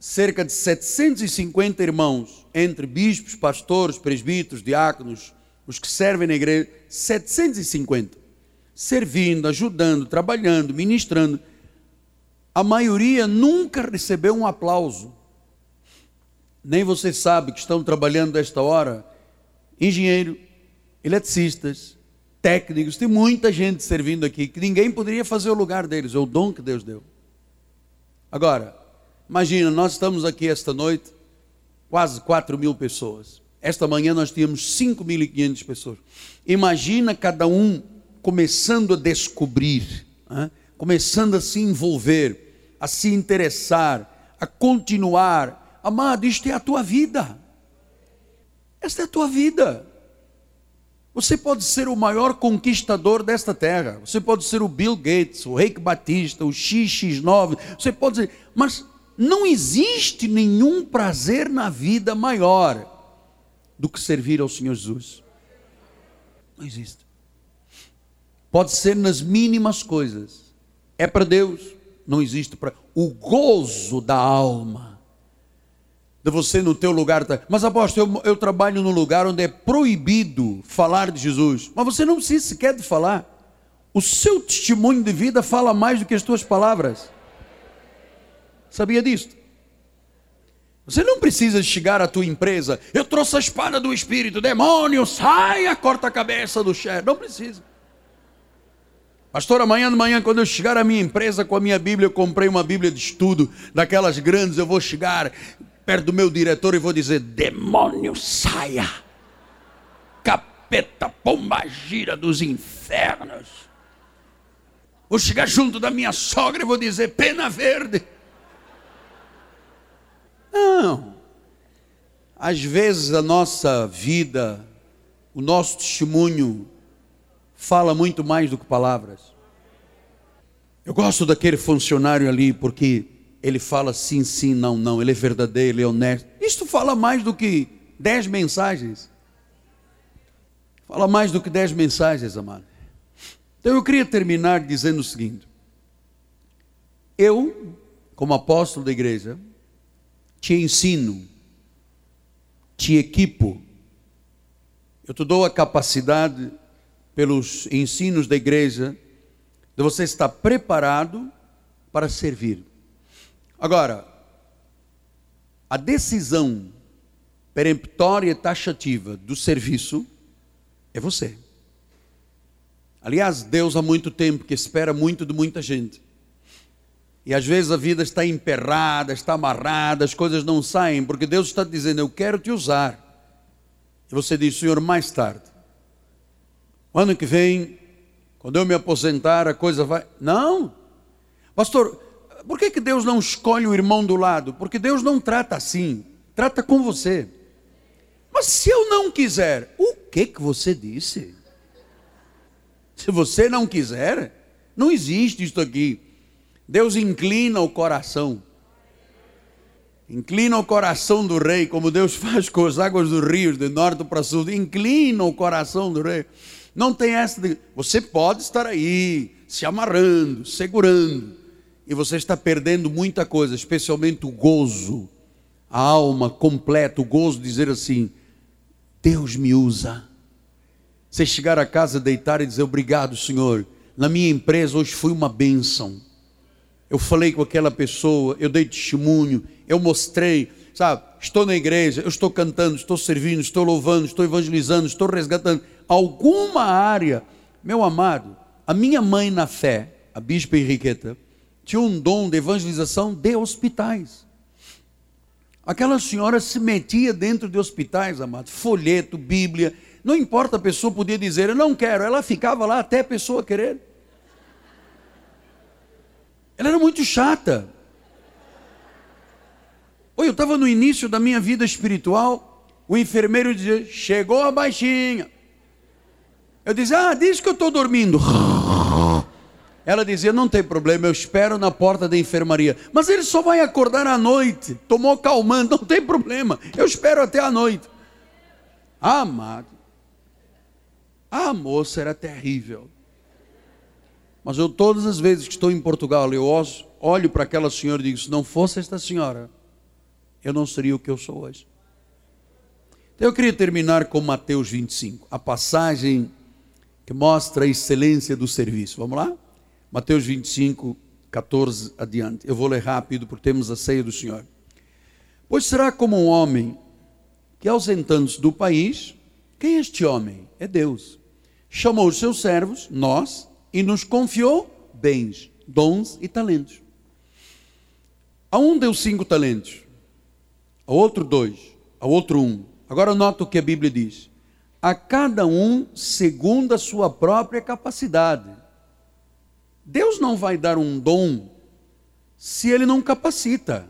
cerca de 750 irmãos, entre bispos, pastores, presbíteros, diáconos, os que servem na igreja, 750, servindo, ajudando, trabalhando, ministrando. A maioria nunca recebeu um aplauso. Nem você sabe que estão trabalhando desta hora, engenheiro, eletricistas, técnicos, tem muita gente servindo aqui que ninguém poderia fazer o lugar deles, é o dom que Deus deu. Agora, Imagina, nós estamos aqui esta noite, quase 4 mil pessoas. Esta manhã nós tínhamos 5.500 pessoas. Imagina cada um começando a descobrir, hein? começando a se envolver, a se interessar, a continuar. Amado, isto é a tua vida. Esta é a tua vida. Você pode ser o maior conquistador desta terra. Você pode ser o Bill Gates, o Reik Batista, o XX9. Você pode ser, mas não existe nenhum prazer na vida maior do que servir ao Senhor Jesus. Não existe. Pode ser nas mínimas coisas. É para Deus, não existe para o gozo da alma. De você no teu lugar, mas apóstolo, eu, eu trabalho num lugar onde é proibido falar de Jesus. Mas você não precisa sequer de falar. O seu testemunho de vida fala mais do que as tuas palavras. Sabia disso? Você não precisa chegar à tua empresa, eu trouxe a espada do Espírito, demônio, saia, corta a cabeça do chefe. Não precisa. Pastor, amanhã de manhã, quando eu chegar à minha empresa com a minha Bíblia, eu comprei uma Bíblia de estudo, daquelas grandes, eu vou chegar perto do meu diretor e vou dizer: demônio, saia, capeta, pomba gira dos infernos. Vou chegar junto da minha sogra e vou dizer: pena verde. Não. Às vezes a nossa vida, o nosso testemunho, fala muito mais do que palavras. Eu gosto daquele funcionário ali porque ele fala sim, sim, não, não, ele é verdadeiro, ele é honesto. Isto fala mais do que Dez mensagens. Fala mais do que dez mensagens, amado. Então eu queria terminar dizendo o seguinte: eu, como apóstolo da igreja, te ensino, te equipo, eu te dou a capacidade, pelos ensinos da igreja, de você estar preparado para servir. Agora, a decisão peremptória e taxativa do serviço é você. Aliás, Deus há muito tempo que espera muito de muita gente. E às vezes a vida está emperrada, está amarrada, as coisas não saem, porque Deus está dizendo: Eu quero te usar. E você diz: Senhor, mais tarde. O ano que vem, quando eu me aposentar, a coisa vai. Não, pastor, por que, que Deus não escolhe o irmão do lado? Porque Deus não trata assim, trata com você. Mas se eu não quiser, o que, que você disse? Se você não quiser, não existe isso aqui. Deus inclina o coração. Inclina o coração do rei, como Deus faz com as águas dos rios, de norte para sul. Inclina o coração do rei. Não tem essa de. Você pode estar aí, se amarrando, segurando. E você está perdendo muita coisa, especialmente o gozo, a alma completa, o gozo de dizer assim: Deus me usa. Você chegar a casa, deitar e dizer: Obrigado, Senhor. Na minha empresa hoje foi uma bênção eu falei com aquela pessoa, eu dei testemunho, eu mostrei, sabe? Estou na igreja, eu estou cantando, estou servindo, estou louvando, estou evangelizando, estou resgatando. Alguma área, meu amado, a minha mãe na fé, a bispa Henriqueta, tinha um dom de evangelização de hospitais. Aquela senhora se metia dentro de hospitais, amado, folheto, Bíblia, não importa, a pessoa podia dizer, eu não quero, ela ficava lá até a pessoa querer. Ela era muito chata. Oi, eu estava no início da minha vida espiritual, o enfermeiro dizia: chegou a baixinha. Eu dizia: ah, diz que eu estou dormindo. Ela dizia: não tem problema, eu espero na porta da enfermaria. Mas ele só vai acordar à noite. Tomou calmante, não tem problema, eu espero até a noite. Amado, a moça era terrível. Mas eu, todas as vezes que estou em Portugal, eu olho para aquela senhora e digo: se não fosse esta senhora, eu não seria o que eu sou hoje. Então eu queria terminar com Mateus 25, a passagem que mostra a excelência do serviço. Vamos lá? Mateus 25, 14 adiante. Eu vou ler rápido porque temos a ceia do Senhor. Pois será como um homem que, ausentando-se do país, quem é este homem? É Deus. Chamou os seus servos, nós, e nos confiou bens, dons e talentos. A um deu cinco talentos, a outro dois, a outro um. Agora nota o que a Bíblia diz: a cada um segundo a sua própria capacidade. Deus não vai dar um dom se ele não capacita.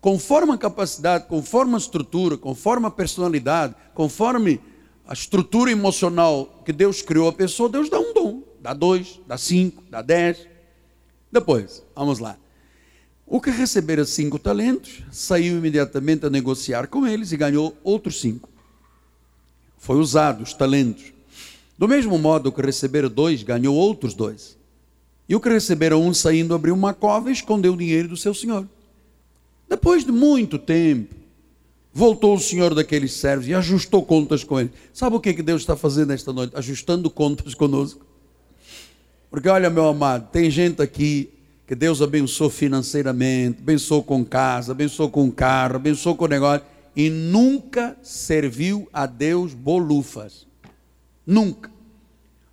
Conforme a capacidade, conforme a estrutura, conforme a personalidade, conforme a estrutura emocional que Deus criou a pessoa, Deus dá um dom dá dois, dá cinco, dá dez. Depois, vamos lá. O que recebera cinco talentos saiu imediatamente a negociar com eles e ganhou outros cinco. Foi usado os talentos. Do mesmo modo, que recebera dois ganhou outros dois. E o que recebera um saindo abriu uma cova e escondeu o dinheiro do seu senhor. Depois de muito tempo, voltou o senhor daqueles servos e ajustou contas com ele. Sabe o que Deus está fazendo esta noite? Ajustando contas conosco. Porque olha, meu amado, tem gente aqui que Deus abençoou financeiramente, abençoou com casa, abençoou com carro, abençoou com negócio, e nunca serviu a Deus bolufas. Nunca.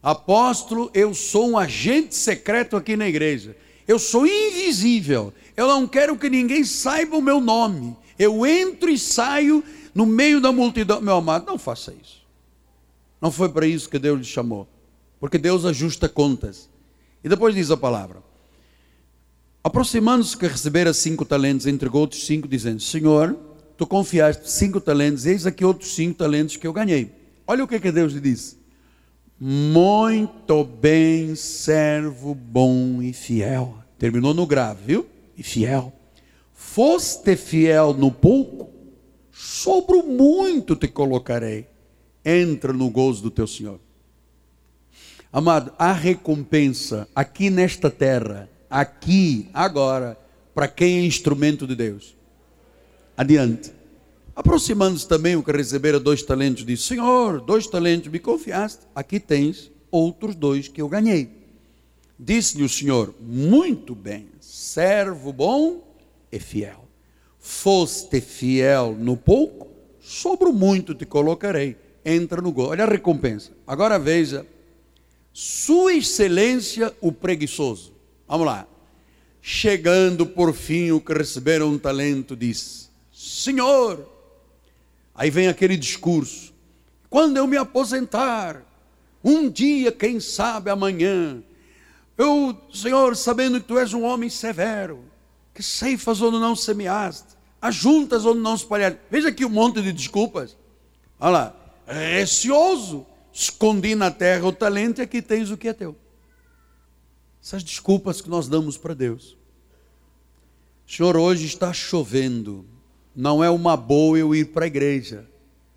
Apóstolo, eu sou um agente secreto aqui na igreja. Eu sou invisível. Eu não quero que ninguém saiba o meu nome. Eu entro e saio no meio da multidão. Meu amado, não faça isso. Não foi para isso que Deus lhe chamou. Porque Deus ajusta contas. E depois diz a palavra: Aproximando-se que recebera cinco talentos, entregou outros cinco, dizendo: Senhor, tu confiaste cinco talentos, eis aqui outros cinco talentos que eu ganhei. Olha o que, que Deus lhe disse: Muito bem, servo bom e fiel. Terminou no grave, viu? E fiel. Foste fiel no pouco, sobre o muito te colocarei. Entra no gozo do teu Senhor. Amado, há recompensa aqui nesta terra, aqui, agora, para quem é instrumento de Deus. Adiante. Aproximando-se também o que recebera dois talentos, disse: Senhor, dois talentos me confiaste, aqui tens outros dois que eu ganhei. Disse-lhe o Senhor: Muito bem, servo bom e fiel. Foste fiel no pouco, sobre o muito te colocarei. Entra no gol. Olha a recompensa. Agora veja sua Excelência, o preguiçoso. Vamos lá. Chegando por fim o que receberam um talento, disse: Senhor, aí vem aquele discurso. Quando eu me aposentar, um dia, quem sabe amanhã, eu, Senhor, sabendo que tu és um homem severo, que ceifas onde não semeaste, ajuntas onde não espalhaste. Veja aqui um monte de desculpas. Olha lá, receoso escondi na terra o talento e aqui tens o que é teu. Essas desculpas que nós damos para Deus. Senhor, hoje está chovendo. Não é uma boa eu ir para a igreja.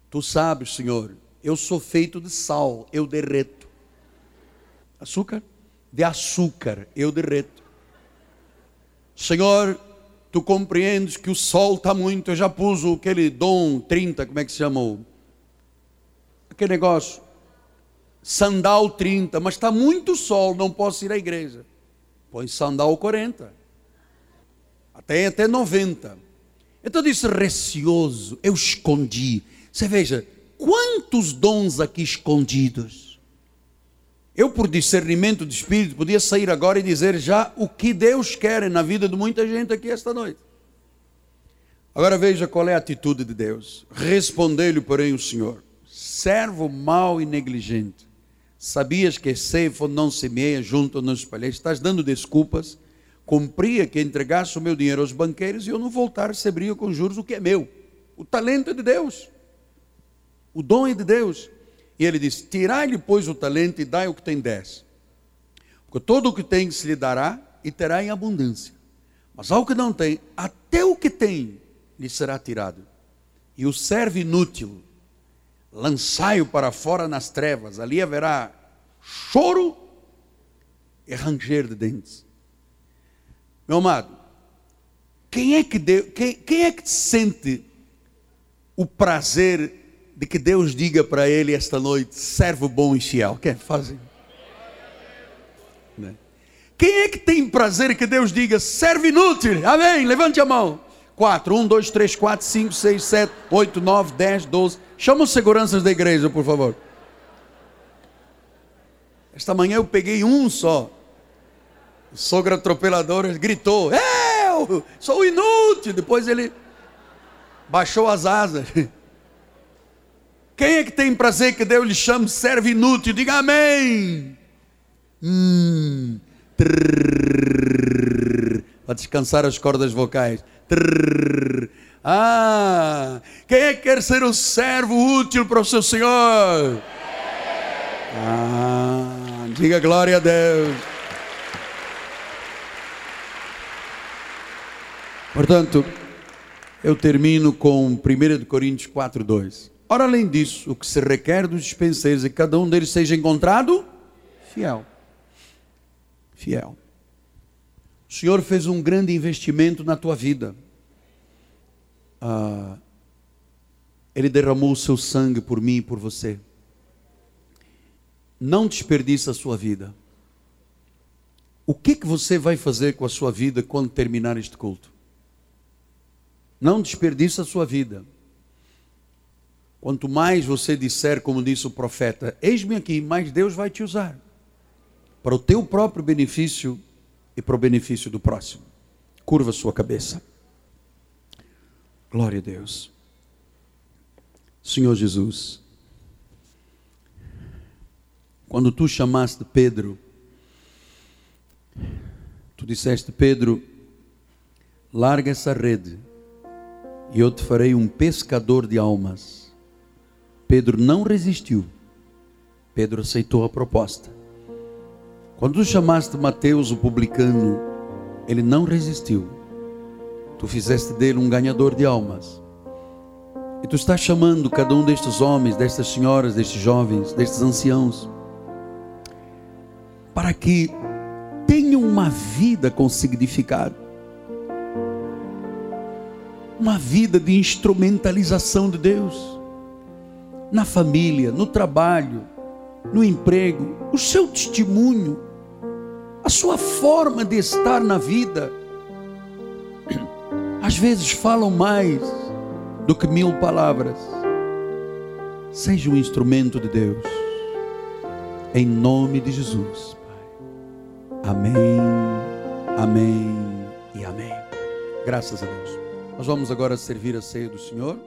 Tu sabes, Senhor, eu sou feito de sal, eu derreto. Açúcar? De açúcar, eu derreto. Senhor, tu compreendes que o sol está muito, eu já pus aquele dom 30, como é que se chama? Aquele negócio sandal 30, mas está muito sol, não posso ir à igreja. Põe sandal 40. Até até 90. Então disse receoso, eu escondi. Você veja, quantos dons aqui escondidos. Eu, por discernimento de espírito, podia sair agora e dizer já o que Deus quer na vida de muita gente aqui esta noite. Agora veja qual é a atitude de Deus. Respondeu-lhe, porém, o Senhor: servo mau e negligente. Sabias que ceifo não semeia junto não espalhei. Estás dando desculpas. Cumpria que entregasse o meu dinheiro aos banqueiros e eu não voltar a com juros o que é meu. O talento é de Deus. O dom é de Deus. E ele diz: Tirai-lhe, pois, o talento e dai o que tem dez. Porque todo o que tem se lhe dará e terá em abundância. Mas ao que não tem, até o que tem lhe será tirado. E o servo inútil, lançai-o para fora nas trevas, ali haverá choro e ranger de dentes. Meu amado, quem é que deu, quem, quem é que sente o prazer de que Deus diga para ele esta noite, servo bom e fiel? Quem fazem? Né? Quem é que tem prazer que Deus diga, servo inútil? Amém? Levante a mão. 4, 1, 2, 3, 4, 5, 6, 7, 8, 9, 10, 12. Chama os seguranças da igreja, por favor. Esta manhã eu peguei um só. O sogro atropelador gritou: Eu sou inútil. Depois ele baixou as asas. Quem é que tem prazer que Deus lhe chame servo inútil? Diga amém. Hum. Para descansar as cordas vocais. Trrr. Ah, quem é que quer ser um servo útil para o seu Senhor? Ah, diga glória a Deus. Portanto, eu termino com 1 Coríntios 4, 2. Ora, além disso, o que se requer dos dispenseiros é que cada um deles seja encontrado fiel. Fiel. O Senhor fez um grande investimento na tua vida. Ah, ele derramou o seu sangue por mim e por você. Não desperdiça a sua vida. O que, que você vai fazer com a sua vida quando terminar este culto? Não desperdiça a sua vida. Quanto mais você disser, como disse o profeta, eis-me aqui, mais Deus vai te usar para o teu próprio benefício e para o benefício do próximo. Curva sua cabeça. Glória a Deus. Senhor Jesus, quando tu chamaste Pedro, tu disseste: Pedro, larga essa rede e eu te farei um pescador de almas. Pedro não resistiu. Pedro aceitou a proposta. Quando tu chamaste Mateus, o publicano, ele não resistiu. Tu fizeste dele um ganhador de almas. E tu estás chamando cada um destes homens, destas senhoras, destes jovens, destes anciãos, para que tenham uma vida com significado, uma vida de instrumentalização de Deus, na família, no trabalho, no emprego, o seu testemunho, a sua forma de estar na vida, às vezes falam mais do que mil palavras. Seja um instrumento de Deus, em nome de Jesus, Pai. Amém, amém e amém. Graças a Deus. Nós vamos agora servir a ceia do Senhor.